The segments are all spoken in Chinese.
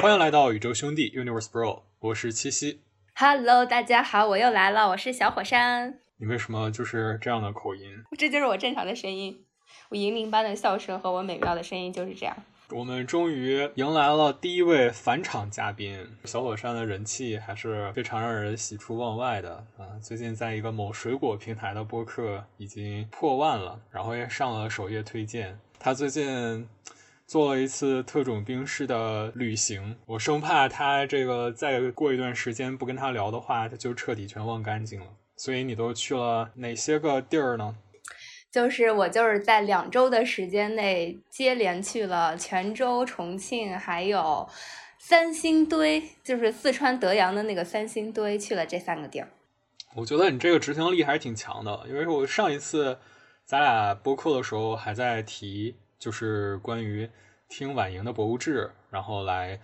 欢迎来到宇宙兄弟 Universe Bro，我是七夕。Hello，大家好，我又来了，我是小火山。你为什么就是这样的口音？这就是我正常的声音，我银铃般的笑声和我美妙的声音就是这样。我们终于迎来了第一位返场嘉宾，小火山的人气还是非常让人喜出望外的啊！最近在一个某水果平台的播客已经破万了，然后也上了首页推荐。他最近做了一次特种兵式的旅行，我生怕他这个再过一段时间不跟他聊的话，他就彻底全忘干净了。所以你都去了哪些个地儿呢？就是我就是在两周的时间内接连去了泉州、重庆，还有三星堆，就是四川德阳的那个三星堆，去了这三个地儿。我觉得你这个执行力还是挺强的，因为我上一次咱俩播客的时候还在提，就是关于听婉莹的博物志，然后来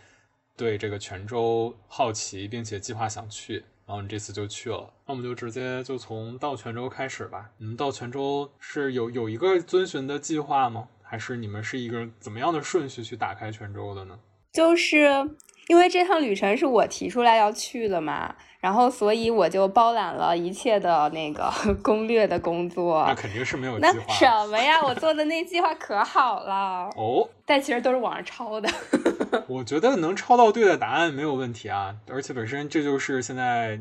对这个泉州好奇，并且计划想去。然后你这次就去了，那我们就直接就从到泉州开始吧。你们到泉州是有有一个遵循的计划吗？还是你们是一个怎么样的顺序去打开泉州的呢？就是因为这趟旅程是我提出来要去的嘛，然后所以我就包揽了一切的那个 攻略的工作。那肯定是没有计那划。什么呀？我做的那计划可好了，哦，但其实都是网上抄的。我觉得能抄到对的答案没有问题啊，而且本身这就是现在，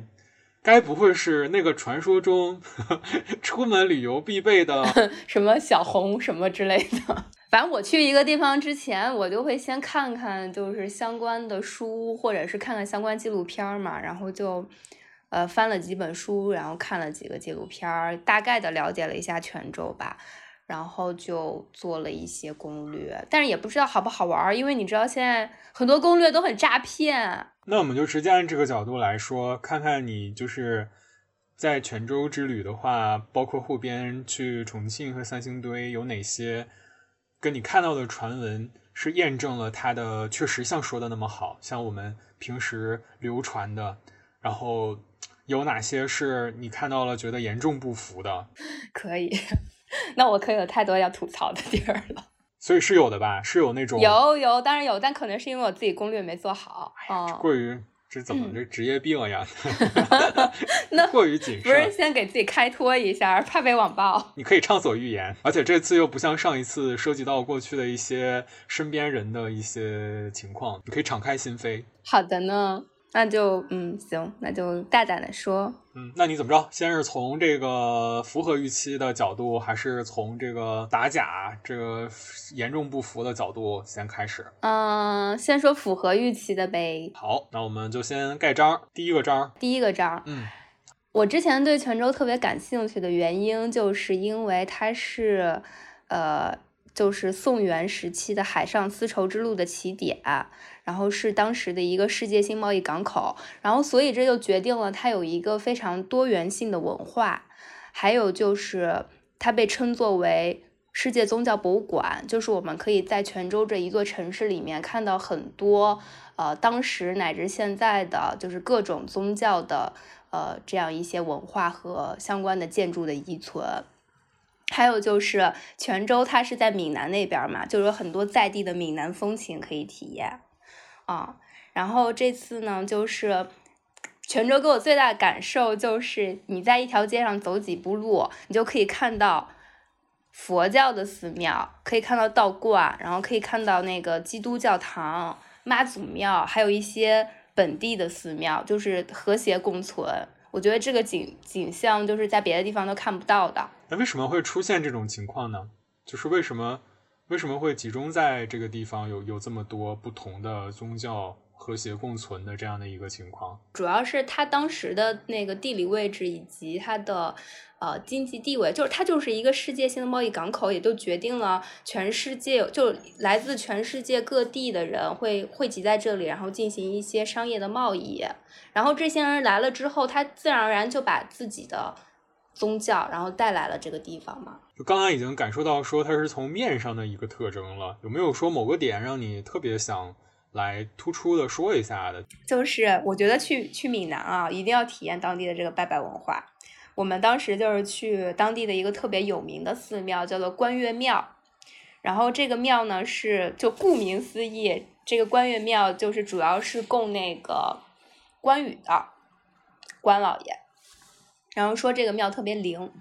该不会是那个传说中 出门旅游必备的？什么小红什么之类的。反正我去一个地方之前，我就会先看看就是相关的书，或者是看看相关纪录片嘛，然后就呃翻了几本书，然后看了几个纪录片儿，大概的了解了一下泉州吧。然后就做了一些攻略，但是也不知道好不好玩儿，因为你知道现在很多攻略都很诈骗。那我们就直接按这个角度来说，看看你就是在泉州之旅的话，包括后边去重庆和三星堆有哪些跟你看到的传闻是验证了它的确实像说的那么好，像我们平时流传的，然后有哪些是你看到了觉得严重不符的？可以，那我可有太多要吐槽的地儿了。所以是有的吧？是有那种有有，当然有，但可能是因为我自己攻略没做好。哦，过于这怎么嗯这职业病呀？那过于谨慎不是。先给自己开脱一下，怕被网暴。你可以畅所欲言，而且这次又不像上一次涉及到过去的一些身边人的一些情况，你可以敞开心扉。好的呢，那就嗯行，那就大胆的说。嗯，那你怎么着？先是从这个符合预期的角度，还是从这个打假这个严重不符的角度先开始？嗯，先说符合预期的呗。好，那我们就先盖章。第一个章，第一个章，嗯，我之前对泉州特别感兴趣的原因，就是因为它是，呃，就是宋元时期的海上丝绸之路的起点，然后是当时的一个世界性贸易港口，然后所以这就决定了它有一个非常多元性的文化，还有就是它被称作为。世界宗教博物馆就是我们可以在泉州这一座城市里面看到很多，呃，当时乃至现在的就是各种宗教的呃，这样一些文化和相关的建筑的遗存。还有就是泉州，它是在闽南那边嘛，就有很多在地的闽南风情可以体验啊。然后这次呢，就是泉州给我最大的感受就是，你在一条街上走几步路，你就可以看到佛教的寺庙，可以看到道观，然后可以看到那个基督教堂、妈祖庙，还有一些本地的寺庙，就是和谐共存。我觉得这个景景象就是在别的地方都看不到的。那为什么会出现这种情况呢？就是为什么为什么会集中在这个地方有有这么多不同的宗教和谐共存的这样的一个情况？主要是它当时的那个地理位置以及它的呃经济地位，就是它就是一个世界性的贸易港口，也就决定了全世界就来自全世界各地的人会汇集在这里，然后进行一些商业的贸易。然后这些人来了之后，他自然而然就把自己的宗教，然后带来了这个地方嘛。就刚才已经感受到说它是从面上的一个特征了，有没有说某个点让你特别想来突出的说一下的？就是我觉得去去闽南啊，一定要体验当地的这个拜拜文化。我们当时就是去当地的一个特别有名的寺庙，叫做关岳庙。然后这个庙呢是就顾名思义，这个关岳庙就是主要是供那个关羽的关老爷。然后说这个庙特别灵，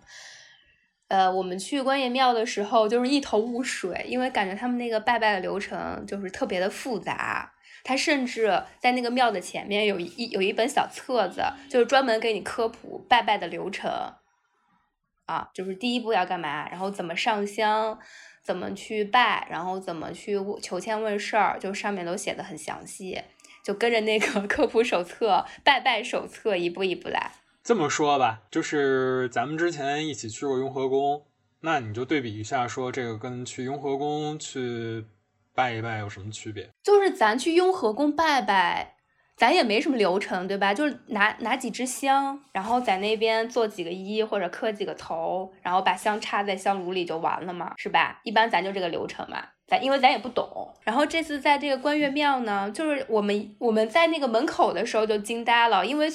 呃，我们去关爷庙的时候就是一头雾水，因为感觉他们那个拜拜的流程就是特别的复杂。他甚至在那个庙的前面有一有一本小册子，就是专门给你科普拜拜的流程。啊，就是第一步要干嘛，然后怎么上香，怎么去拜，然后怎么去求签问事儿，就上面都写的很详细，就跟着那个 科普手册、拜拜手册一步一步来。这么说吧，就是咱们之前一起去过雍和宫，那你就对比一下，说这个跟去雍和宫去拜一拜有什么区别？就是咱去雍和宫拜拜。咱也没什么流程，对吧？就是拿拿几支香，然后在那边做几个揖或者磕几个头，然后把香插在香炉里就完了嘛，是吧？一般咱就这个流程嘛。咱因为咱也不懂。然后这次在这个关岳庙呢，就是我们我们在那个门口的时候就惊呆了，因为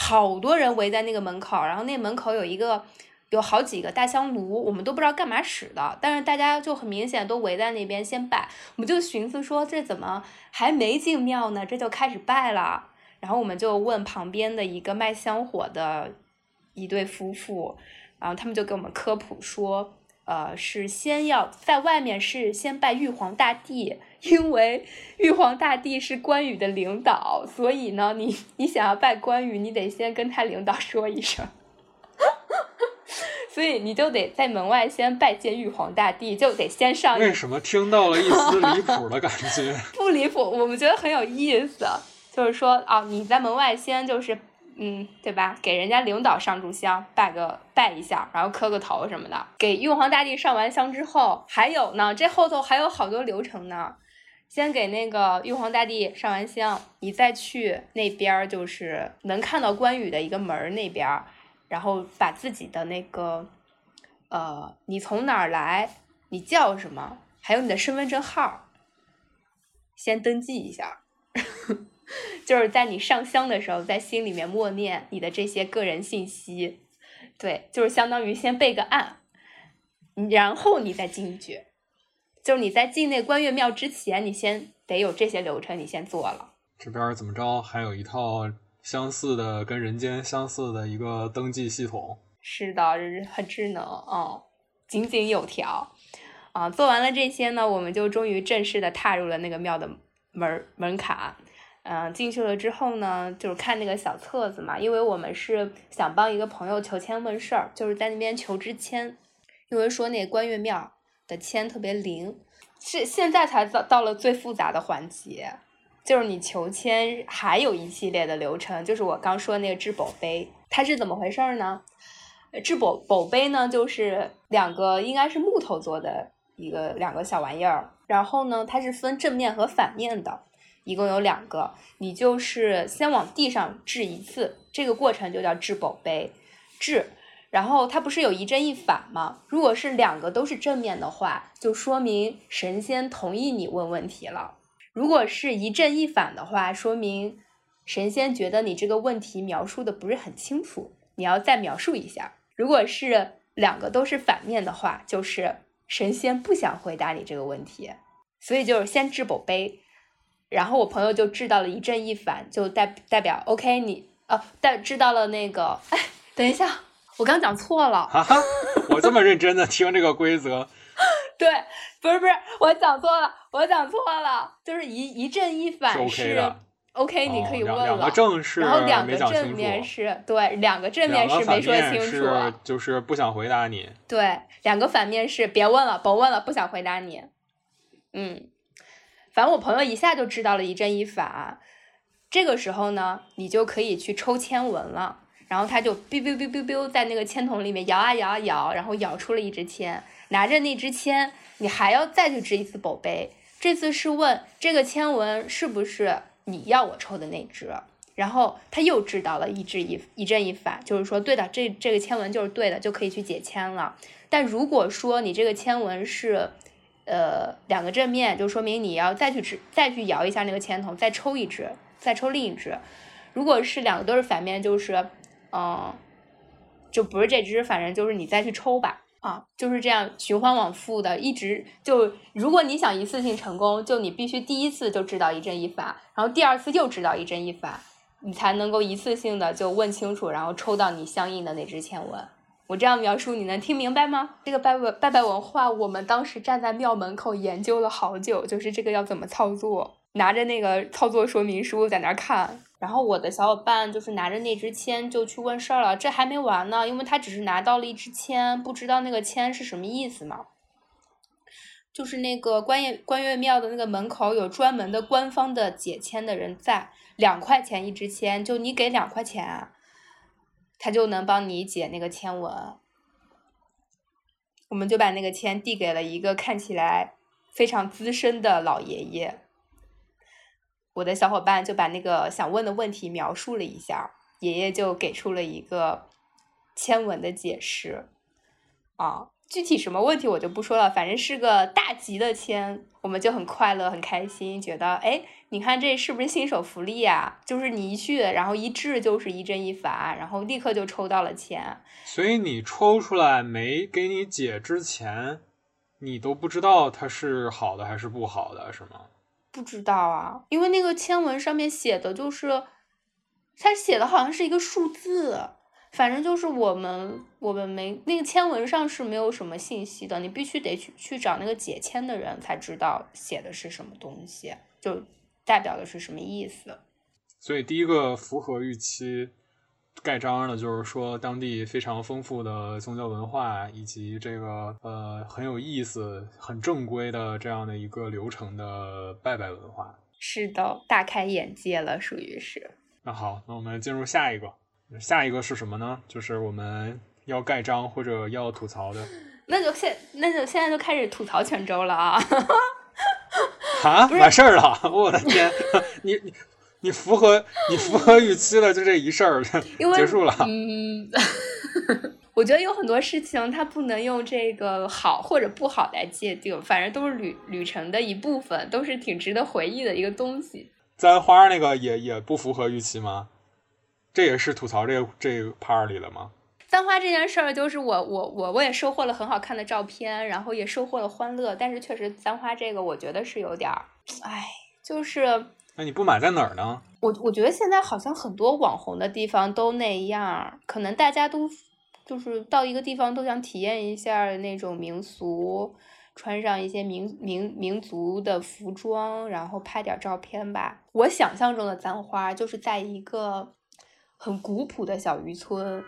好多人围在那个门口，然后那门口有一个。有好几个大香炉，我们都不知道干嘛使的，但是大家就很明显都围在那边先拜，我们就寻思说这怎么还没进庙呢，这就开始拜了。然后我们就问旁边的一个卖香火的一对夫妇，然后他们就给我们科普说，呃，是先要在外面是先拜玉皇大帝，因为玉皇大帝是关羽的领导，所以呢，你你想要拜关羽，你得先跟他领导说一声。所以你就得在门外先拜见玉皇大帝，就得先上。为什么听到了一丝离谱的感觉？不离谱，我们觉得很有意思。就是说啊，你在门外先就是，嗯，对吧？给人家领导上炷香，拜个拜一下，然后磕个头什么的。给玉皇大帝上完香之后，还有呢，这后头还有好多流程呢。先给那个玉皇大帝上完香，你再去那边，就是能看到关羽的一个门那边。然后把自己的那个，呃，你从哪儿来，你叫什么，还有你的身份证号，先登记一下，就是在你上香的时候，在心里面默念你的这些个人信息，对，就是相当于先备个案，然后你再进去，就是你在进那关岳庙之前，你先得有这些流程，你先做了。这边怎么着，还有一套。相似的，跟人间相似的一个登记系统，是的，很智能，嗯，井井有条，啊，做完了这些呢，我们就终于正式的踏入了那个庙的门门槛，嗯，进去了之后呢，就是看那个小册子嘛，因为我们是想帮一个朋友求签问事儿，就是在那边求支签，因为说那关岳庙的签特别灵，是现在才到到了最复杂的环节。就是你求签还有一系列的流程，就是我刚说那个制宝杯，它是怎么回事呢？制宝宝杯呢，就是两个应该是木头做的一个两个小玩意儿，然后呢，它是分正面和反面的，一共有两个，你就是先往地上掷一次，这个过程就叫掷宝杯，掷，然后它不是有一正一反吗？如果是两个都是正面的话，就说明神仙同意你问问题了。如果是一正一反的话，说明神仙觉得你这个问题描述的不是很清楚，你要再描述一下。如果是两个都是反面的话，就是神仙不想回答你这个问题，所以就是先掷宝杯，然后我朋友就知道了一正一反，就代代表 OK，你哦，代知道了那个，哎，等一下，我刚讲错了，啊哈，我这么认真的听这个规则。对，不是不是，我讲错了，我讲错了，就是一一正一反是 OK，你可以问了。两个正是，然后两个正面是对，两个正面是没说清楚，就是不想回答你。对，两个反面是别问了，甭问了，不想回答你。嗯，反正我朋友一下就知道了一正一反，这个时候呢，你就可以去抽签文了。然后他就 biu biu biu biu biu 在那个签筒里面摇啊摇啊摇，然后摇出了一支签。拿着那支签，你还要再去掷一次宝贝。这次是问这个签文是不是你要我抽的那支，然后他又知道了一支一一正一反，就是说对的，这这个签文就是对的，就可以去解签了。但如果说你这个签文是，呃，两个正面，就说明你要再去掷，再去摇一下那个签筒，再抽一支，再抽另一支。如果是两个都是反面，就是，嗯，就不是这支，反正就是你再去抽吧。啊，就是这样循环往复的，一直就如果你想一次性成功，就你必须第一次就知道一正一反，然后第二次又知道一正一反，你才能够一次性的就问清楚，然后抽到你相应的那支签文。我这样描述你能听明白吗？这个拜拜拜拜文化，我们当时站在庙门口研究了好久，就是这个要怎么操作，拿着那个操作说明书在那看。然后我的小伙伴就是拿着那支签就去问事儿了，这还没完呢，因为他只是拿到了一支签，不知道那个签是什么意思嘛。就是那个关岳关岳庙的那个门口有专门的官方的解签的人在，两块钱一支签，就你给两块钱。他就能帮你解那个签文，我们就把那个签递给了一个看起来非常资深的老爷爷。我的小伙伴就把那个想问的问题描述了一下，爷爷就给出了一个签文的解释。啊，具体什么问题我就不说了，反正是个大吉的签，我们就很快乐很开心，觉得哎。你看这是不是新手福利啊？就是你一去，然后一掷就是一正一反，然后立刻就抽到了钱。所以你抽出来没给你解之前，你都不知道它是好的还是不好的，是吗？不知道啊，因为那个签文上面写的就是，它写的好像是一个数字，反正就是我们我们没那个签文上是没有什么信息的，你必须得去去找那个解签的人才知道写的是什么东西，就。代表的是什么意思？所以第一个符合预期盖章的，就是说当地非常丰富的宗教文化，以及这个呃很有意思、很正规的这样的一个流程的拜拜文化。是的，大开眼界了，属于是。那好，那我们进入下一个，下一个是什么呢？就是我们要盖章或者要吐槽的。那就现那就现在就开始吐槽泉州了啊！啊，完事儿了！我的天，你你你符合你符合预期了，就这一事儿结束了。嗯，我觉得有很多事情它不能用这个好或者不好来界定，反正都是旅旅程的一部分，都是挺值得回忆的一个东西。簪花那个也也不符合预期吗？这也是吐槽这这 part 里了吗？簪花这件事儿，就是我我我我也收获了很好看的照片，然后也收获了欢乐。但是确实，簪花这个我觉得是有点儿，哎，就是。那你不买在哪儿呢？我我觉得现在好像很多网红的地方都那样，可能大家都就是到一个地方都想体验一下那种民俗，穿上一些民民民族的服装，然后拍点照片吧。我想象中的簪花就是在一个很古朴的小渔村。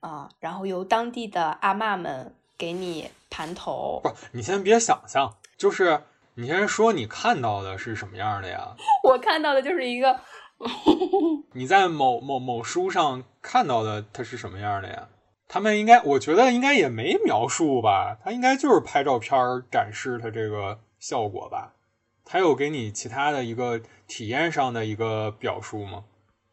啊，然后由当地的阿嬷们给你盘头。不，你先别想象，就是你先说你看到的是什么样的呀？我看到的就是一个。你在某某某书上看到的它是什么样的呀？他们应该，我觉得应该也没描述吧，他应该就是拍照片展示它这个效果吧。他有给你其他的一个体验上的一个表述吗？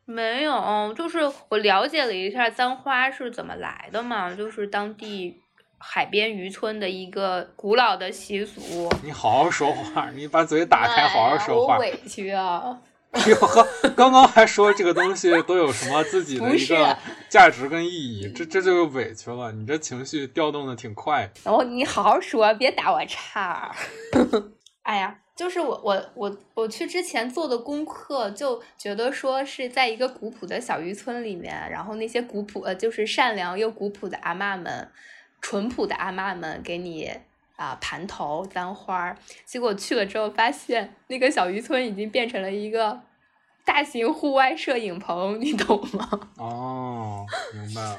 没有，就是我了解了一下簪花是怎么来的嘛，就是当地海边渔村的一个古老的习俗。你好好说话，你把嘴打开，好好说话。我委屈啊！哎呦呵，刚刚还说这个东西都有什么自己的一个价值跟意义，这这就委屈了。你这情绪调动的挺快。然后你好好说，别打我岔。哎呀。就是我我我我去之前做的功课，就觉得说是在一个古朴的小渔村里面，然后那些古朴呃就是善良又古朴的阿嬷们，淳朴的阿嬷们给你啊盘头簪花，结果去了之后发现那个小渔村已经变成了一个大型户外摄影棚，你懂吗？哦，明白了。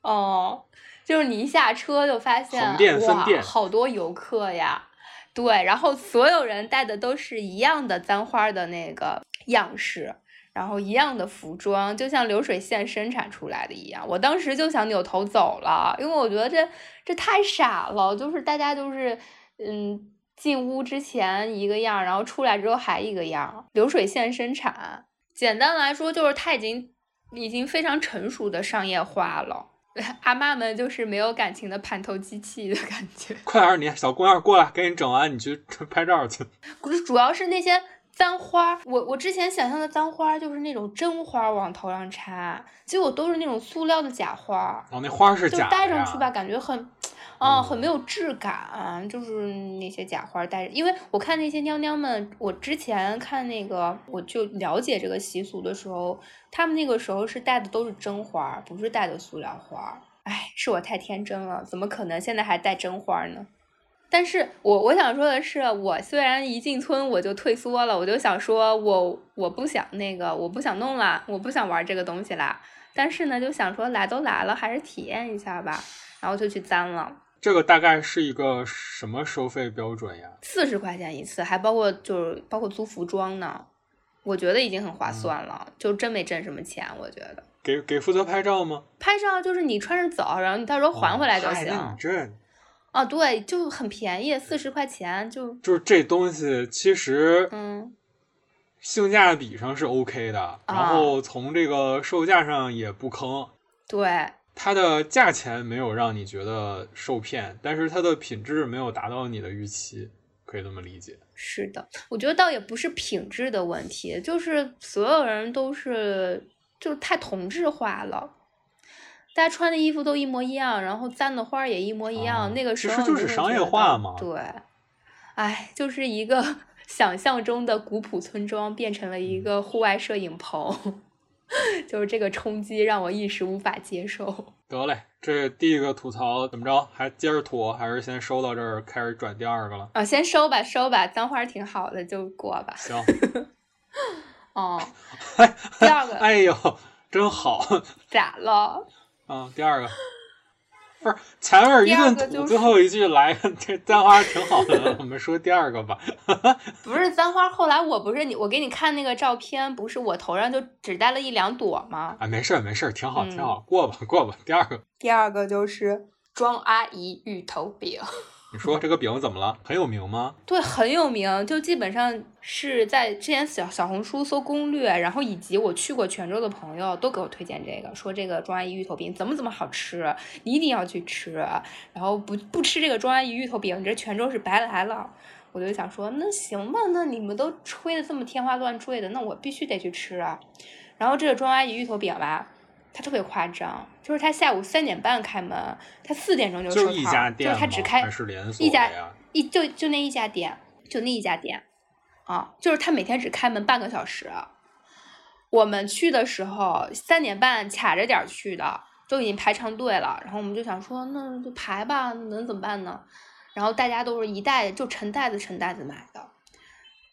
哦，就是你一下车就发现哇，好多游客呀。对，然后所有人戴的都是一样的簪花的那个样式，然后一样的服装，就像流水线生产出来的一样。我当时就想扭头走了，因为我觉得这这太傻了，就是大家都是嗯进屋之前一个样，然后出来之后还一个样，流水线生产。简单来说，就是它已经已经非常成熟的商业化了。阿妈们就是没有感情的盘头机器的感觉。快点，你小姑娘过来，给你整完，你去拍照去。不是，主要是那些簪花，我我之前想象的簪花就是那种真花往头上插，结果都是那种塑料的假花。哦，那花是假的。就戴上去吧，感觉很，哦，很没有质感，就是那些假花戴着。因为我看那些娘娘们，我之前看那个，我就了解这个习俗的时候，他们那个时候是戴的都是真花，不是戴的塑料花。哎，是我太天真了，怎么可能现在还戴真花呢？但是我我想说的是，我虽然一进村我就退缩了，我就想说我我不想那个，我不想弄了，我不想玩这个东西啦。但是呢，就想说来都来了，还是体验一下吧，然后就去簪了。这个大概是一个什么收费标准呀？四十块钱一次，还包括就是包括租服装呢。我觉得已经很划算了，就真没挣什么钱，我觉得。给给负责拍照吗？拍照就是你穿着走，然后你到时候还回来就行。那你这。哦，对，就很便宜，四十块钱就就是这东西，其实嗯，性价比上是 OK 的，然后从这个售价上也不坑。对，它的价钱没有让你觉得受骗，但是它的品质没有达到你的预期，可以这么理解。是的，我觉得倒也不是品质的问题，就是所有人都是就太同质化了。大家穿的衣服都一模一样，然后簪的花也一模一样。那个时候其实就是商业化嘛。对，哎，就是一个 想象中的古朴村庄变成了一个户外摄影棚，就是这个冲击让我一时无法接受。得嘞，这第一个吐槽怎么着？还接着吐，还是先收到这儿，开始转第二个了？啊，先收吧，收吧，脏话挺好的，就过吧。行。哦，第二个。哎呦，真好。咋了？嗯，第二个不是前面一顿吐，最后一句来 这簪花挺好的。我们说第二个吧。不是簪花，后来我不是你，我给你看那个照片，不是我头上就只戴了一两朵吗？啊，没事没事挺好挺好，过吧过吧。第二个，第二个就是庄阿姨芋头饼。你说这个饼怎么了？很有名吗？对，很有名，就基本上是在之前小小红书搜攻略，然后以及我去过泉州的朋友都给我推荐这个，说这个庄阿姨芋头饼怎么怎么好吃，你一定要去吃。然后不不吃这个庄阿姨芋头饼，你这泉州是白来了。我就想说，那行吧，那你们都吹的这么天花乱坠的，那我必须得去吃啊。然后这个庄阿姨芋头饼吧。他特别夸张，就是他下午三点半开门，他四点钟就收摊，就是他只开一家一就就那一家店，就那一家店，啊，就是他每天只开门半个小时。我们去的时候三点半卡着点去的，都已经排长队了。然后我们就想说，那就排吧，能怎么办呢？然后大家都是一袋就成袋子成袋子买的。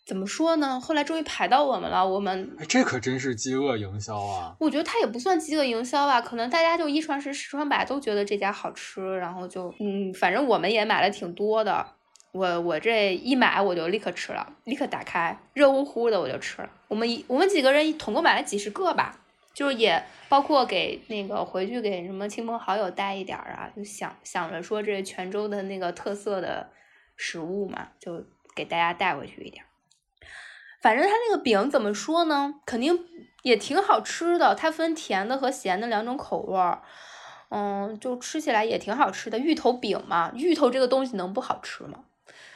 怎么说呢？后来终于排到我们了，我们这可真是饥饿营销啊！我觉得它也不算饥饿营销吧，可能大家就一传十，十传百，都觉得这家好吃，然后就嗯，反正我们也买了挺多的。我我这一买我就立刻吃了，立刻打开，热乎乎的我就吃了。我们一我们几个人统共买了几十个吧，就是也包括给那个回去给什么亲朋好友带一点儿啊，就想想着说这泉州的那个特色的食物嘛，就给大家带回去一点。反正它那个饼怎么说呢？肯定也挺好吃的。它分甜的和咸的两种口味儿，嗯，就吃起来也挺好吃的。芋头饼嘛，芋头这个东西能不好吃吗？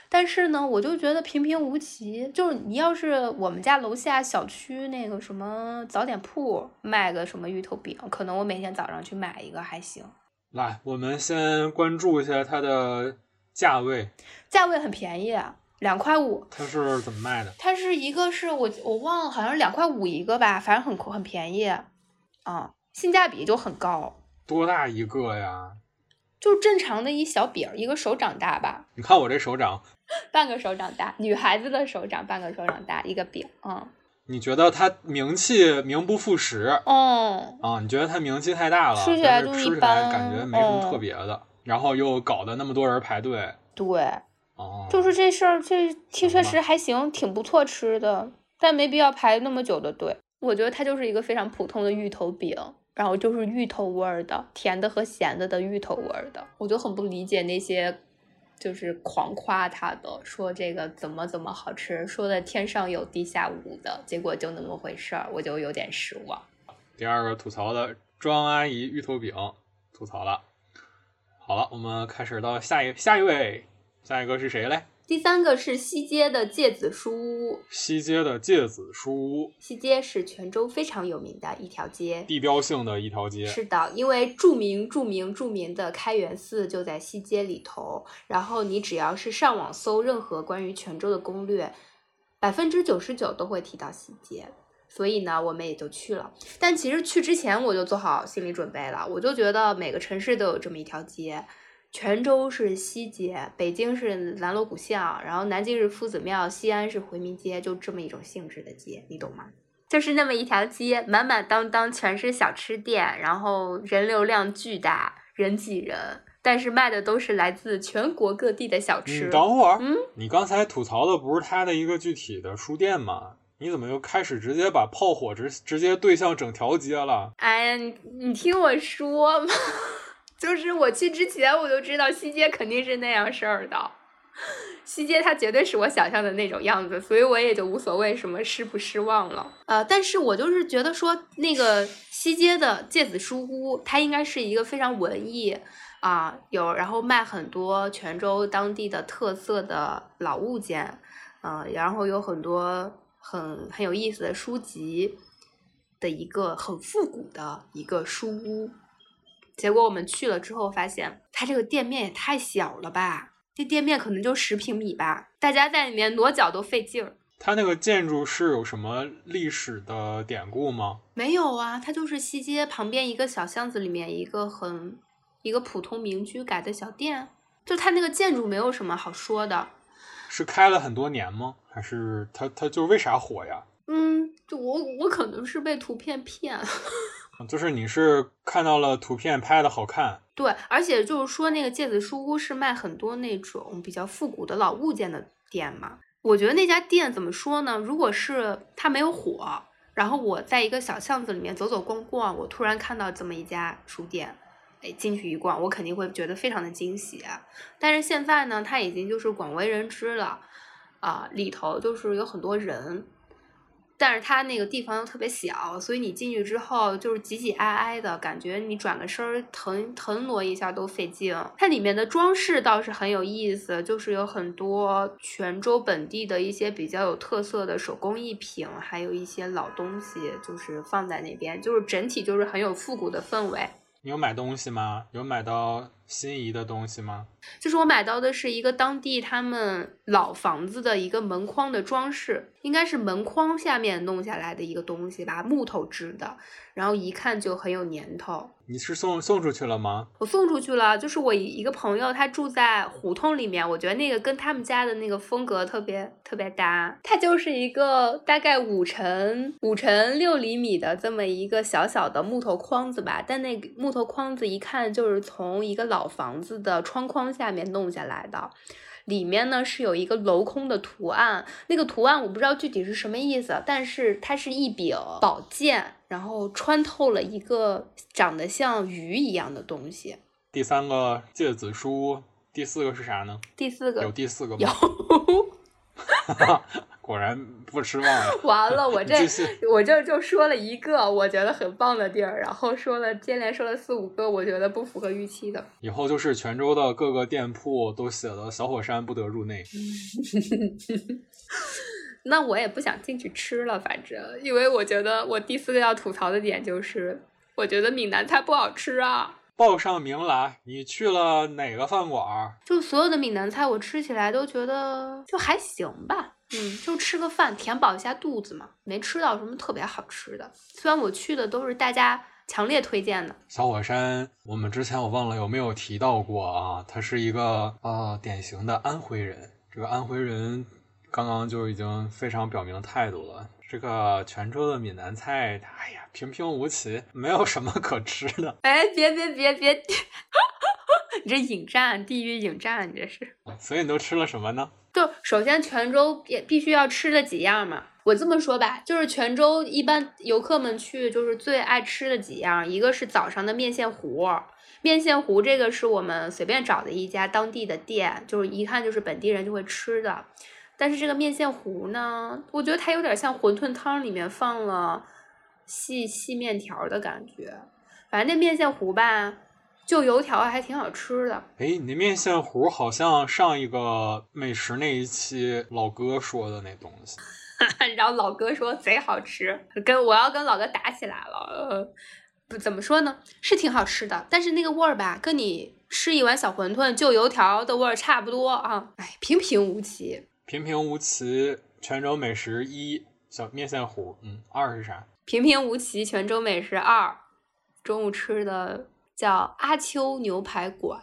但是呢，我就觉得平平无奇。就是你要是我们家楼下小区那个什么早点铺卖个什么芋头饼，可能我每天早上去买一个还行。来，我们先关注一下它的价位。价位很便宜。两块五，它是怎么卖的？它是一个是我我忘了，好像是两块五一个吧，反正很很便宜，啊，性价比就很高。多大一个呀？就正常的一小饼，一个手掌大吧。你看我这手掌，半个手掌大，女孩子的手掌半个手掌大一个饼，嗯。你觉得它名气名不副实？嗯。啊，你觉得它名气太大了，吃起来就一般，感觉没什么特别的，然后又搞得那么多人排队。对。哦，就是这事儿，这确实还行，挺不错吃的，但没必要排那么久的队。我觉得它就是一个非常普通的芋头饼，然后就是芋头味儿的，甜的和咸的的芋头味儿的。我就很不理解那些就是狂夸它的，说这个怎么怎么好吃，说的天上有地下无的，结果就那么回事儿，我就有点失望。第二个吐槽的庄阿姨芋头饼吐槽了。好了，我们开始到下一下一位。下一个是谁嘞？第三个是西街的芥子书屋。西街的芥子书屋，西街是泉州非常有名的一条街，地标性的一条街。是的，因为著名、著名、著名的开元寺就在西街里头。然后你只要是上网搜任何关于泉州的攻略，百分之九十九都会提到西街。所以呢，我们也就去了。但其实去之前我就做好心理准备了，我就觉得每个城市都有这么一条街。泉州是西街，北京是南锣鼓巷，然后南京是夫子庙，西安是回民街，就这么一种性质的街，你懂吗？就是那么一条街，满满当当全是小吃店，然后人流量巨大，人挤人，但是卖的都是来自全国各地的小吃。等会儿，嗯，你刚才吐槽的不是他的一个具体的书店吗？你怎么又开始直接把炮火直直接对向整条街了？哎呀，你你听我说嘛。就是我去之前我就知道西街肯定是那样事儿的，西街它绝对是我想象的那种样子，所以我也就无所谓什么失不失望了。呃，但是我就是觉得说那个西街的芥子书屋，它应该是一个非常文艺啊，有然后卖很多泉州当地的特色的老物件，嗯，然后有很多很很有意思的书籍的一个很复古的一个书屋。结果我们去了之后，发现它这个店面也太小了吧！这店面可能就十平米吧，大家在里面挪脚都费劲儿。它那个建筑是有什么历史的典故吗？没有啊，它就是西街旁边一个小巷子里面一个很一个普通民居改的小店，就它那个建筑没有什么好说的。是开了很多年吗？还是它它就为啥火呀？嗯，就我我可能是被图片骗了。就是你是看到了图片拍的好看，对，而且就是说那个芥子书屋是卖很多那种比较复古的老物件的店嘛。我觉得那家店怎么说呢？如果是它没有火，然后我在一个小巷子里面走走逛逛，我突然看到这么一家书店，哎，进去一逛，我肯定会觉得非常的惊喜。但是现在呢，它已经就是广为人知了，啊，里头就是有很多人。但是它那个地方又特别小，所以你进去之后就是挤挤挨挨的感觉，你转个身儿腾腾挪一下都费劲。它里面的装饰倒是很有意思，就是有很多泉州本地的一些比较有特色的手工艺品，还有一些老东西，就是放在那边，就是整体就是很有复古的氛围。你有买东西吗？有买到心仪的东西吗？就是我买到的是一个当地他们老房子的一个门框的装饰，应该是门框下面弄下来的一个东西吧，木头制的，然后一看就很有年头。你是送送出去了吗？我送出去了，就是我一个朋友，他住在胡同里面，我觉得那个跟他们家的那个风格特别特别搭。它就是一个大概五乘五乘六厘米的这么一个小小的木头框子吧，但那个木头框子一看就是从一个老房子的窗框下面弄下来的。里面呢是有一个镂空的图案，那个图案我不知道具体是什么意思，但是它是一柄宝剑，然后穿透了一个长得像鱼一样的东西。第三个芥子书，第四个是啥呢？第四个有第四个吗？有。果然不失望了。完了，我这 我这就说了一个我觉得很棒的地儿，然后说了接连说了四五个我觉得不符合预期的。以后就是泉州的各个店铺都写了“小火山不得入内”。那我也不想进去吃了，反正因为我觉得我第四个要吐槽的点就是，我觉得闽南菜不好吃啊。报上名来，你去了哪个饭馆？就所有的闽南菜，我吃起来都觉得就还行吧。嗯，就吃个饭，填饱一下肚子嘛，没吃到什么特别好吃的。虽然我去的都是大家强烈推荐的小火山，我们之前我忘了有没有提到过啊？他是一个呃典型的安徽人。这个安徽人刚刚就已经非常表明态度了。这个泉州的闽南菜，哎呀，平平无奇，没有什么可吃的。哎，别别别别，你这引战，地域引战，你这是。所以你都吃了什么呢？就首先泉州也必须要吃的几样嘛。我这么说吧，就是泉州一般游客们去就是最爱吃的几样，一个是早上的面线糊。面线糊这个是我们随便找的一家当地的店，就是一看就是本地人就会吃的。但是这个面线糊呢，我觉得它有点像馄饨汤里面放了细细面条的感觉。反正那面线糊吧，就油条还挺好吃的。哎，你那面线糊好像上一个美食那一期老哥说的那东西，然后老哥说贼好吃，跟我要跟老哥打起来了。呃，不怎么说呢，是挺好吃的，但是那个味儿吧，跟你吃一碗小馄饨就油条的味儿差不多啊。哎，平平无奇。平平无奇，泉州美食一小面线糊，嗯，二是啥？平平无奇，泉州美食二，中午吃的叫阿秋牛排馆，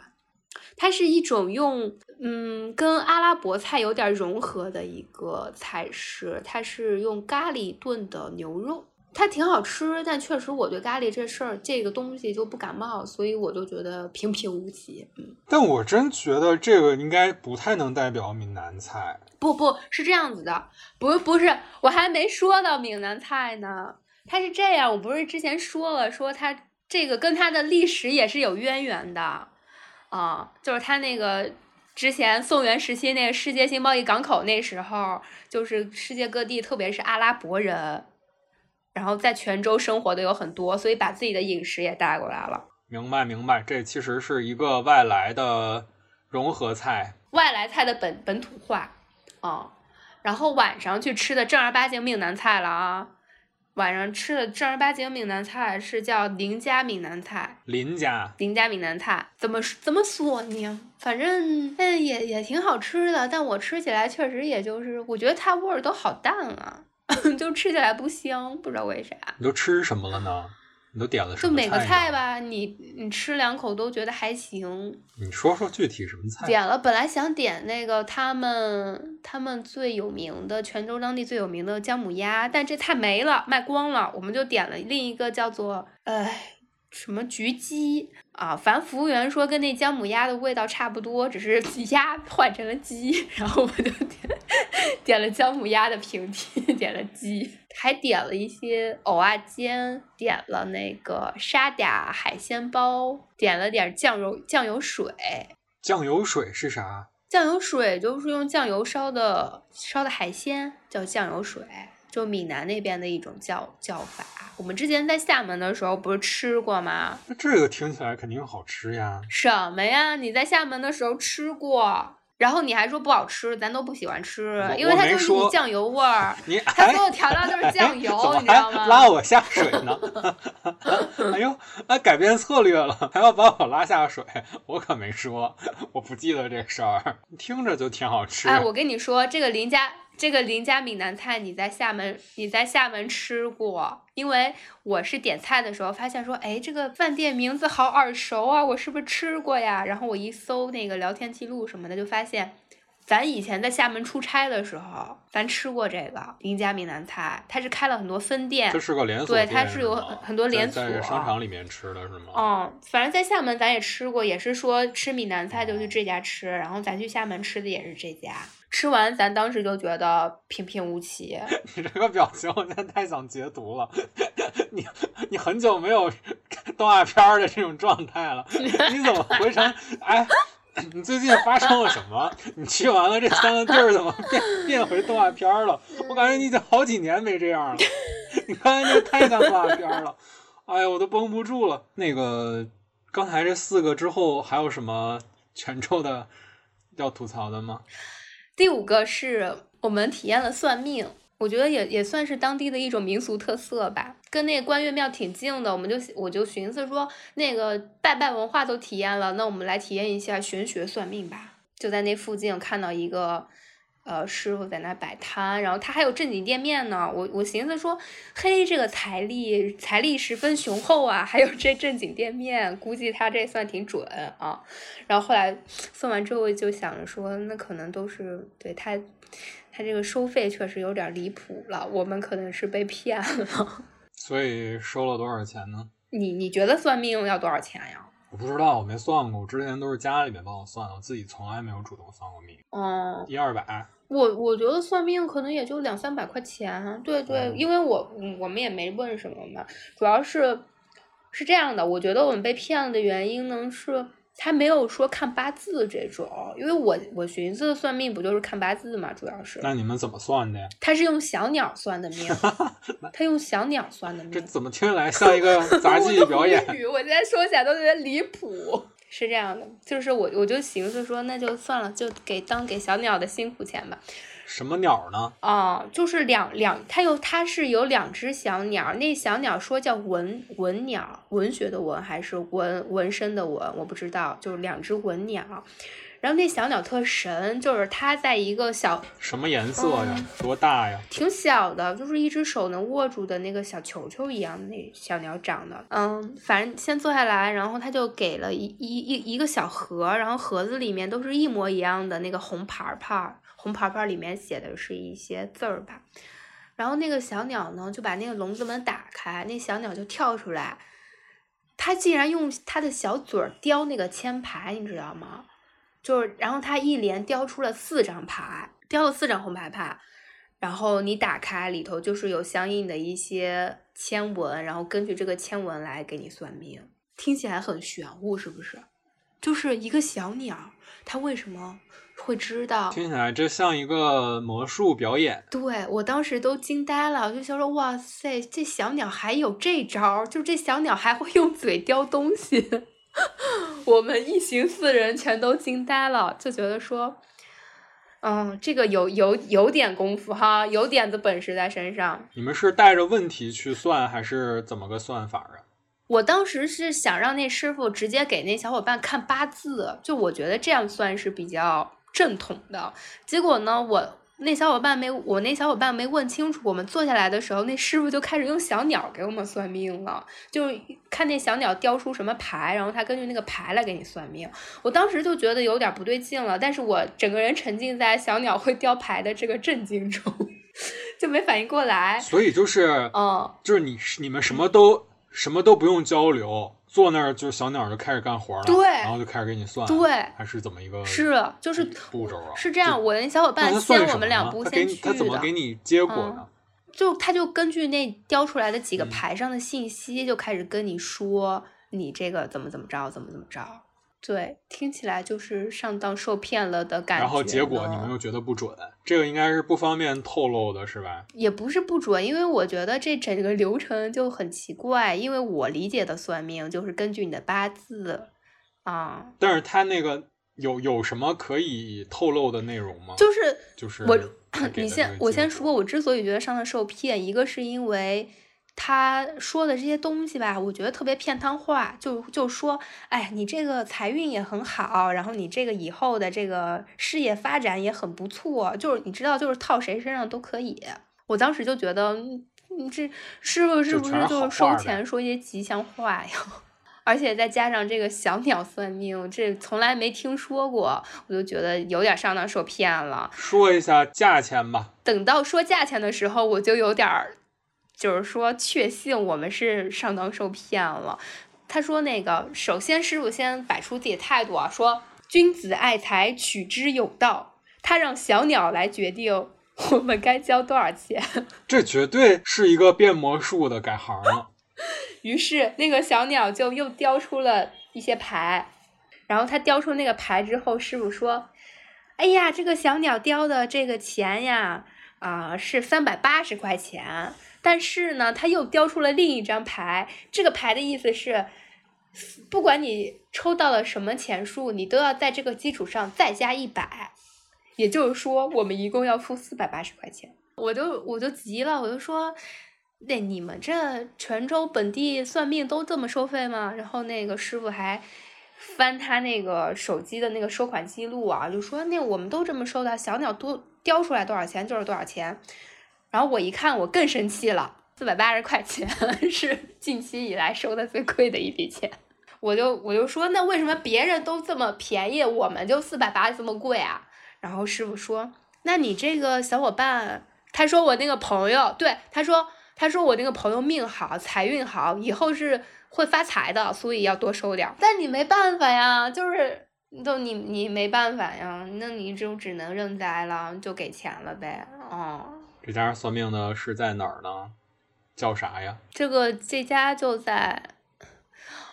它是一种用嗯跟阿拉伯菜有点融合的一个菜式，它是用咖喱炖的牛肉，它挺好吃，但确实我对咖喱这事儿这个东西就不感冒，所以我就觉得平平无奇。嗯，但我真觉得这个应该不太能代表闽南菜。不不是这样子的，不是不是，我还没说到闽南菜呢。它是这样，我不是之前说了，说它这个跟它的历史也是有渊源的，啊，就是它那个之前宋元时期那个世界性贸易港口那时候，就是世界各地，特别是阿拉伯人，然后在泉州生活的有很多，所以把自己的饮食也带过来了。明白明白，这其实是一个外来的融合菜，外来菜的本本土化，啊，然后晚上去吃的正儿八经闽南菜了啊。晚上吃的正儿八经闽南菜是叫林家闽南菜，林家林家闽南菜怎么怎么说呢？反正嗯也也挺好吃的，但我吃起来确实也就是我觉得它味儿都好淡啊，就吃起来不香，不知道为啥。你都吃什么了呢？你都点了什么？就每个菜吧，你你吃两口都觉得还行。你说说具体什么菜？点了，本来想点那个他们他们最有名的泉州当地最有名的姜母鸭，但这菜没了，卖光了，我们就点了另一个叫做哎什么焗鸡啊，反正服务员说跟那姜母鸭的味道差不多，只是鸭 换成了鸡，然后我就点点了姜母鸭的平替，点了鸡。还点了一些藕啊煎，点了那个沙嗲海鲜包，点了点酱油酱油水。酱油水是啥？酱油水就是用酱油烧的烧的海鲜，叫酱油水，就闽南那边的一种叫叫法。我们之前在厦门的时候不是吃过吗？那这个听起来肯定好吃呀。什么呀？你在厦门的时候吃过？然后你还说不好吃，咱都不喜欢吃，因为它就是你酱油味儿，它所有调料都是酱油，你知道吗？拉我下水呢？哎呦，那，改变策略了，还要把我拉下水，我可没说，我不记得这事儿，听着就挺好吃。哎，我跟你说，这个林家。这个林家闽南菜你在厦门你在厦门吃过？因为我是点菜的时候发现说，哎，这个饭店名字好耳熟啊，我是不是吃过呀？然后我一搜那个聊天记录什么的，就发现咱以前在厦门出差的时候，咱吃过这个林家闽南菜，它是开了很多分店，这是个连锁，对，它是有很很多连锁，在商场里面吃的是吗？嗯，反正在厦门咱也吃过，也是说吃闽南菜就去这家吃，然后咱去厦门吃的也是这家。吃完，咱当时就觉得平平无奇。你这个表情，我现在太想截图了。你你很久没有动画片的这种状态了，你怎么回成？哎，你最近发生了什么？你去完了这三个地儿，怎么变变回动画片了？我感觉你已经好几年没这样了。你看这太像动画片了，哎呀，我都绷不住了。那个刚才这四个之后还有什么泉州的要吐槽的吗？第五个是我们体验了算命，我觉得也也算是当地的一种民俗特色吧，跟那个关岳庙挺近的，我们就我就寻思说，那个拜拜文化都体验了，那我们来体验一下玄学算命吧。就在那附近看到一个。呃，师傅在那摆摊，然后他还有正经店面呢。我我寻思说，嘿，这个财力财力十分雄厚啊，还有这正经店面，估计他这算挺准啊。然后后来算完之后，就想着说，那可能都是对他，他这个收费确实有点离谱了，我们可能是被骗了。所以收了多少钱呢？你你觉得算命要多少钱呀？我不知道，我没算过。我之前都是家里面帮我算的，我自己从来没有主动算过命。哦，一二百。我我觉得算命可能也就两三百块钱。对对，因为我我们也没问什么嘛，主要是是这样的。我觉得我们被骗了的原因呢，是他没有说看八字这种，因为我我寻思算命不就是看八字嘛，主要是。那你们怎么算的呀？他是用小鸟算的命，他用小鸟算的命。这怎么听起来像一个 杂技表演？我现在说起来都觉得离谱。是这样的，就是我我就寻思说，那就算了，就给当给小鸟的辛苦钱吧。什么鸟呢？哦，就是两两，它有它是有两只小鸟，那小鸟说叫文文鸟，文学的文还是纹纹身的纹，我不知道，就是两只文鸟。然后那小鸟特神，就是它在一个小什么颜色呀？多大呀？挺小的，就是一只手能握住的那个小球球一样的那小鸟长的。嗯，反正先坐下来，然后他就给了一一一一个小盒，然后盒子里面都是一模一样的那个红牌牌。红牌牌里面写的是一些字儿吧，然后那个小鸟呢就把那个笼子门打开，那小鸟就跳出来，它竟然用它的小嘴儿叼那个签牌，你知道吗？就是，然后它一连叼出了四张牌，叼了四张红牌牌，然后你打开里头就是有相应的一些签文，然后根据这个签文来给你算命，听起来很玄乎，是不是？就是一个小鸟，它为什么？会知道，听起来这像一个魔术表演。对我当时都惊呆了，我就想说，哇塞，这小鸟还有这招，就这小鸟还会用嘴叼东西。我们一行四人全都惊呆了，就觉得说，嗯，这个有有有点功夫哈，有点子本事在身上。你们是带着问题去算，还是怎么个算法啊？我当时是想让那师傅直接给那小伙伴看八字，就我觉得这样算是比较。正统的结果呢？我那小伙伴没，我那小伙伴没问清楚。我们坐下来的时候，那师傅就开始用小鸟给我们算命了，就看那小鸟叼出什么牌，然后他根据那个牌来给你算命。我当时就觉得有点不对劲了，但是我整个人沉浸在小鸟会叼牌的这个震惊中，就没反应过来。所以就是，嗯，就是你你们什么都什么都不用交流。坐那儿就是小鸟就开始干活了，对，然后就开始给你算，对，还是怎么一个？是，就是步骤啊，是这样。我那小伙伴先我们两步先去的。他怎么给你结果呢？就他就根据那雕出来的几个牌上的信息，就开始跟你说你这个怎么怎么着，怎么怎么着。对，听起来就是上当受骗了的感觉。然后结果你们又觉得不准，这个应该是不方便透露的，是吧？也不是不准，因为我觉得这整个流程就很奇怪。因为我理解的算命就是根据你的八字啊。但是他那个有有什么可以透露的内容吗？就是就是我，你先我先说，我之所以觉得上当受骗，一个是因为。他说的这些东西吧，我觉得特别片汤话，就就说，哎，你这个财运也很好，然后你这个以后的这个事业发展也很不错，就是你知道，就是套谁身上都可以。我当时就觉得，你这师傅是不是就是收钱说一些吉祥话呀？而且再加上这个小鸟算命，这从来没听说过，我就觉得有点上当受骗了。说一下价钱吧。等到说价钱的时候，我就有点儿。就是说，确信我们是上当受骗了。他说：“那个，首先师傅先摆出自己的态度啊，说君子爱财，取之有道。他让小鸟来决定我们该交多少钱。这绝对是一个变魔术的改行了。于是那个小鸟就又叼出了一些牌，然后他叼出那个牌之后，师傅说：‘哎呀，这个小鸟叼的这个钱呀，啊，是三百八十块钱。’但是呢，他又雕出了另一张牌。这个牌的意思是，不管你抽到了什么钱数，你都要在这个基础上再加一百。也就是说，我们一共要付四百八十块钱。我就我就急了，我就说：“那你们这泉州本地算命都这么收费吗？”然后那个师傅还翻他那个手机的那个收款记录啊，就说：“那我们都这么收的，小鸟多雕出来多少钱就是多少钱。”然后我一看，我更生气了。四百八十块钱 是近期以来收的最贵的一笔钱，我就我就说，那为什么别人都这么便宜，我们就四百八这么贵啊？然后师傅说，那你这个小伙伴，他说我那个朋友，对，他说他说我那个朋友命好，财运好，以后是会发财的，所以要多收点。但你没办法呀，就是都你你没办法呀，那你就只能认栽了，就给钱了呗，哦。这家算命的是在哪儿呢？叫啥呀？这个这家就在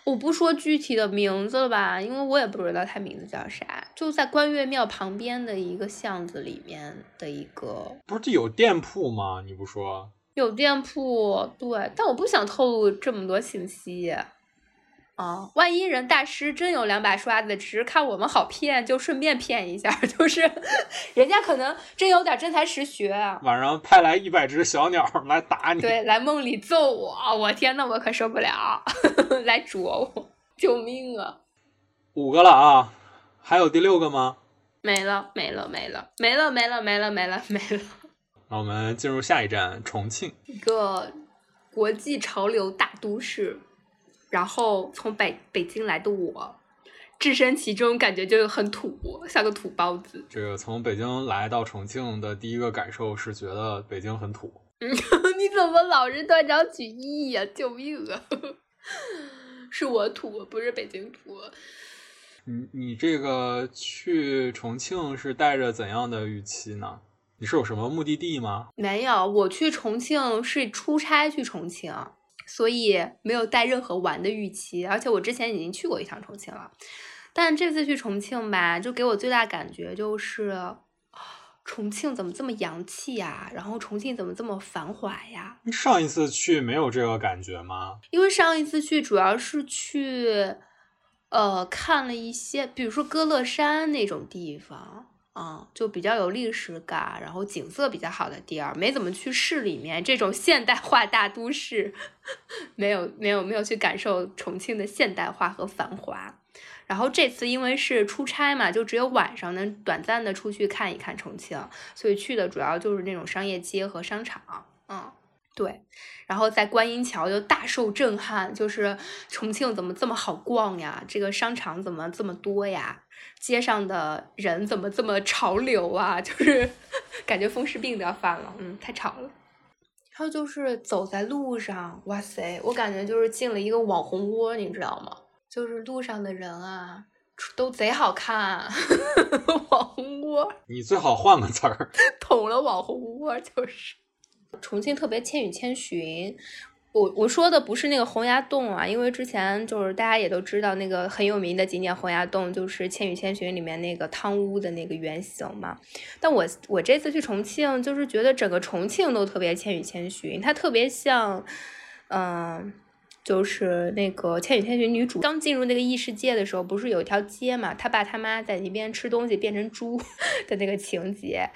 我不说具体的名字了吧，因为我也不知道他名字叫啥，就在关岳庙旁边的一个巷子里面的一个。不是这有店铺吗？你不说有店铺，对，但我不想透露这么多信息。啊，万一人大师真有两把刷子，只是看我们好骗，就顺便骗一下，就是人家可能真有点真才实学。晚上派来一百只小鸟来打你，对，来梦里揍我，我天呐，我可受不了，来啄我，救命啊！五个了啊，还有第六个吗？没了，没了，没了，没了，没了，没了，没了，没了。那我们进入下一站，重庆，一个国际潮流大都市。然后从北北京来的我，置身其中，感觉就很土，像个土包子。这个从北京来到重庆的第一个感受是觉得北京很土。你怎么老是断章取义呀？救命啊！是我土，不是北京土。你你这个去重庆是带着怎样的预期呢？你是有什么目的地吗？没有，我去重庆是出差去重庆。所以没有带任何玩的预期，而且我之前已经去过一趟重庆了，但这次去重庆吧，就给我最大感觉就是，重庆怎么这么洋气呀？然后重庆怎么这么繁华呀？上一次去没有这个感觉吗？因为上一次去主要是去，呃，看了一些，比如说歌乐山那种地方。嗯，就比较有历史感，然后景色比较好的地儿，没怎么去市里面这种现代化大都市，没有没有没有去感受重庆的现代化和繁华。然后这次因为是出差嘛，就只有晚上能短暂的出去看一看重庆，所以去的主要就是那种商业街和商场。嗯，对。然后在观音桥就大受震撼，就是重庆怎么这么好逛呀？这个商场怎么这么多呀？街上的人怎么这么潮流啊？就是 感觉风湿病都要犯了，嗯，太吵了。还有就是走在路上，哇塞，我感觉就是进了一个网红窝，你知道吗？就是路上的人啊，都贼好看，网红窝。你最好换个词儿，捅了网红窝就是。重庆特别《千与千寻》。我我说的不是那个洪崖洞啊，因为之前就是大家也都知道那个很有名的景点洪崖洞，就是《千与千寻》里面那个汤屋的那个原型嘛。但我我这次去重庆，就是觉得整个重庆都特别《千与千寻》，它特别像，嗯，就是那个《千与千寻》女主刚进入那个异世界的时候，不是有一条街嘛，他爸他妈在那边吃东西变成猪 的那个情节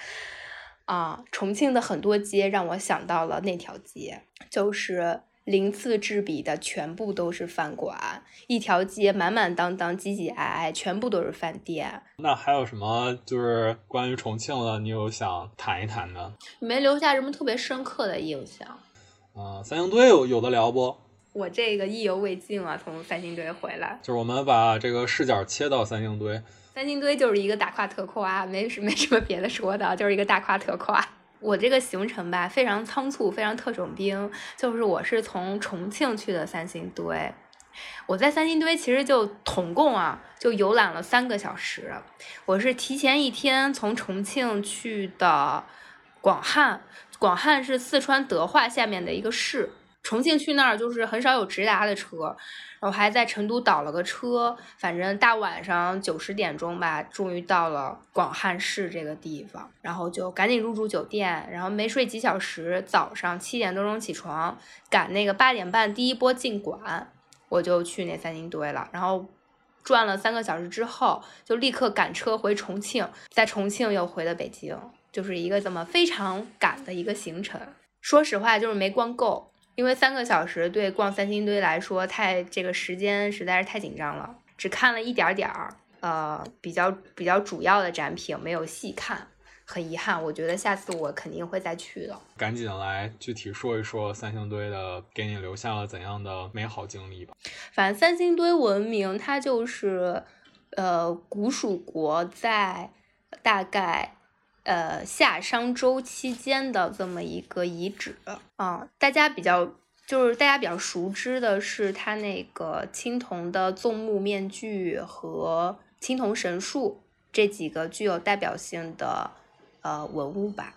啊。重庆的很多街让我想到了那条街，就是。鳞次栉比的全部都是饭馆，一条街满满当当、挤挤挨挨，全部都是饭店。那还有什么就是关于重庆的，你有想谈一谈的？没留下什么特别深刻的印象。啊，三星堆有有的聊不？我这个意犹未尽啊，从三星堆回来。就是我们把这个视角切到三星堆。三星堆就是一个大夸特夸，没什没什么别的说的，就是一个大夸特夸。我这个行程吧，非常仓促，非常特种兵。就是我是从重庆去的三星堆，我在三星堆其实就统共啊，就游览了三个小时。我是提前一天从重庆去的广汉，广汉是四川德化下面的一个市，重庆去那儿就是很少有直达的车。我还在成都倒了个车，反正大晚上九十点钟吧，终于到了广汉市这个地方，然后就赶紧入住酒店，然后没睡几小时，早上七点多钟起床，赶那个八点半第一波进馆，我就去那三星堆了，然后转了三个小时之后，就立刻赶车回重庆，在重庆又回了北京，就是一个这么非常赶的一个行程。说实话，就是没逛够。因为三个小时对逛三星堆来说太这个时间实在是太紧张了，只看了一点点儿，呃，比较比较主要的展品没有细看，很遗憾。我觉得下次我肯定会再去的。赶紧来具体说一说三星堆的，给你留下了怎样的美好经历吧。反正三星堆文明，它就是，呃，古蜀国在大概。呃，夏商周期间的这么一个遗址啊，大家比较就是大家比较熟知的是它那个青铜的纵目面具和青铜神树这几个具有代表性的呃文物吧。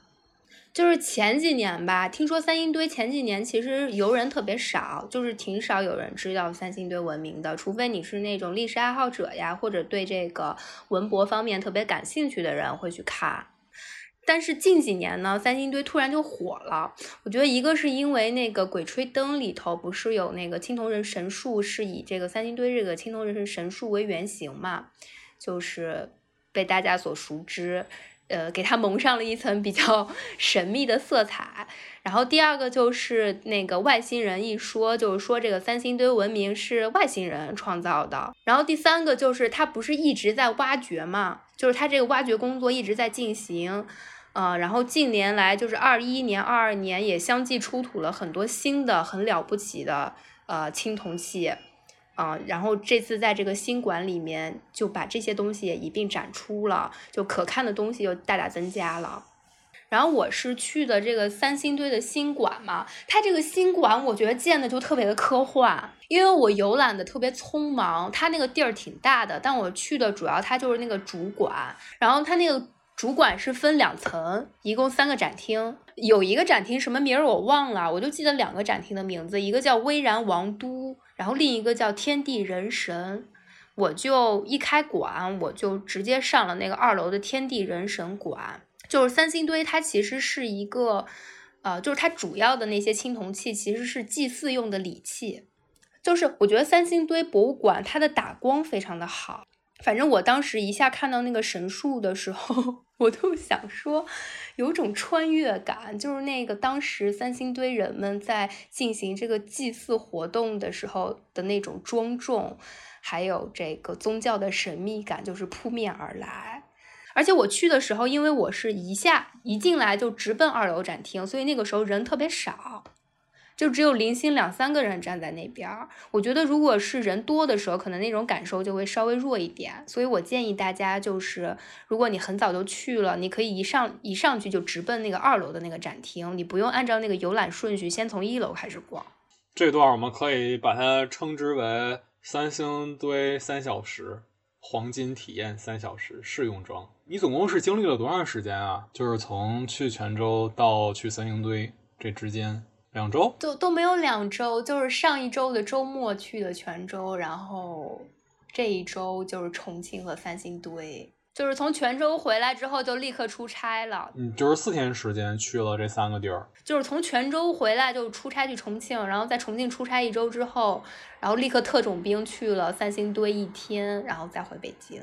就是前几年吧，听说三星堆前几年其实游人特别少，就是挺少有人知道三星堆文明的，除非你是那种历史爱好者呀，或者对这个文博方面特别感兴趣的人会去看。但是近几年呢，三星堆突然就火了。我觉得一个是因为那个《鬼吹灯》里头不是有那个青铜人神树，是以这个三星堆这个青铜人神树为原型嘛，就是被大家所熟知，呃，给它蒙上了一层比较 神秘的色彩。然后第二个就是那个外星人一说，就是说这个三星堆文明是外星人创造的。然后第三个就是它不是一直在挖掘嘛，就是它这个挖掘工作一直在进行。呃，然后近年来就是二一年、二二年也相继出土了很多新的很了不起的呃青铜器，啊，然后这次在这个新馆里面就把这些东西也一并展出了，就可看的东西又大大增加了。然后我是去的这个三星堆的新馆嘛，它这个新馆我觉得建的就特别的科幻，因为我游览的特别匆忙，它那个地儿挺大的，但我去的主要它就是那个主馆，然后它那个。主馆是分两层，一共三个展厅，有一个展厅什么名儿我忘了，我就记得两个展厅的名字，一个叫巍然王都，然后另一个叫天地人神。我就一开馆，我就直接上了那个二楼的天地人神馆。就是三星堆，它其实是一个，呃，就是它主要的那些青铜器其实是祭祀用的礼器。就是我觉得三星堆博物馆它的打光非常的好。反正我当时一下看到那个神树的时候，我都想说，有种穿越感，就是那个当时三星堆人们在进行这个祭祀活动的时候的那种庄重，还有这个宗教的神秘感，就是扑面而来。而且我去的时候，因为我是一下一进来就直奔二楼展厅，所以那个时候人特别少。就只有零星两三个人站在那边儿，我觉得如果是人多的时候，可能那种感受就会稍微弱一点。所以我建议大家，就是如果你很早就去了，你可以一上一上去就直奔那个二楼的那个展厅，你不用按照那个游览顺序，先从一楼开始逛。这段我们可以把它称之为三星堆三小时黄金体验三小时试用装。你总共是经历了多长时间啊？就是从去泉州到去三星堆这之间。两周都都没有两周，就是上一周的周末去的泉州，然后这一周就是重庆和三星堆，就是从泉州回来之后就立刻出差了。嗯，就是四天时间去了这三个地儿，就是从泉州回来就出差去重庆，然后在重庆出差一周之后，然后立刻特种兵去了三星堆一天，然后再回北京，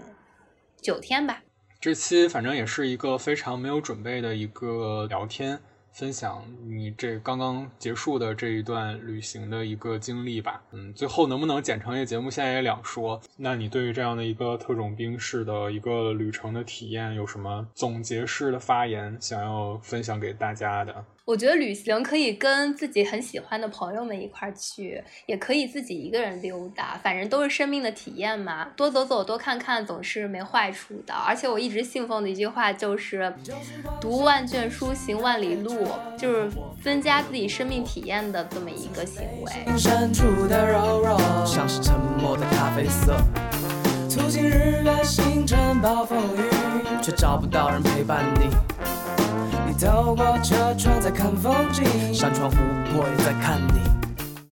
九天吧。这期反正也是一个非常没有准备的一个聊天。分享你这刚刚结束的这一段旅行的一个经历吧，嗯，最后能不能剪成一个节目，现在也两说。那你对于这样的一个特种兵式的一个旅程的体验，有什么总结式的发言想要分享给大家的？我觉得旅行可以跟自己很喜欢的朋友们一块儿去，也可以自己一个人溜达，反正都是生命的体验嘛，多走走，多看看，总是没坏处的。而且我一直信奉的一句话就是“读万卷书，行万里路”，就是增加自己生命体验的这么一个行为。像是沉默的咖啡色，途经日落星辰暴风雨，却找不到人陪伴你透过车窗在看风景，山川湖泊也在看你。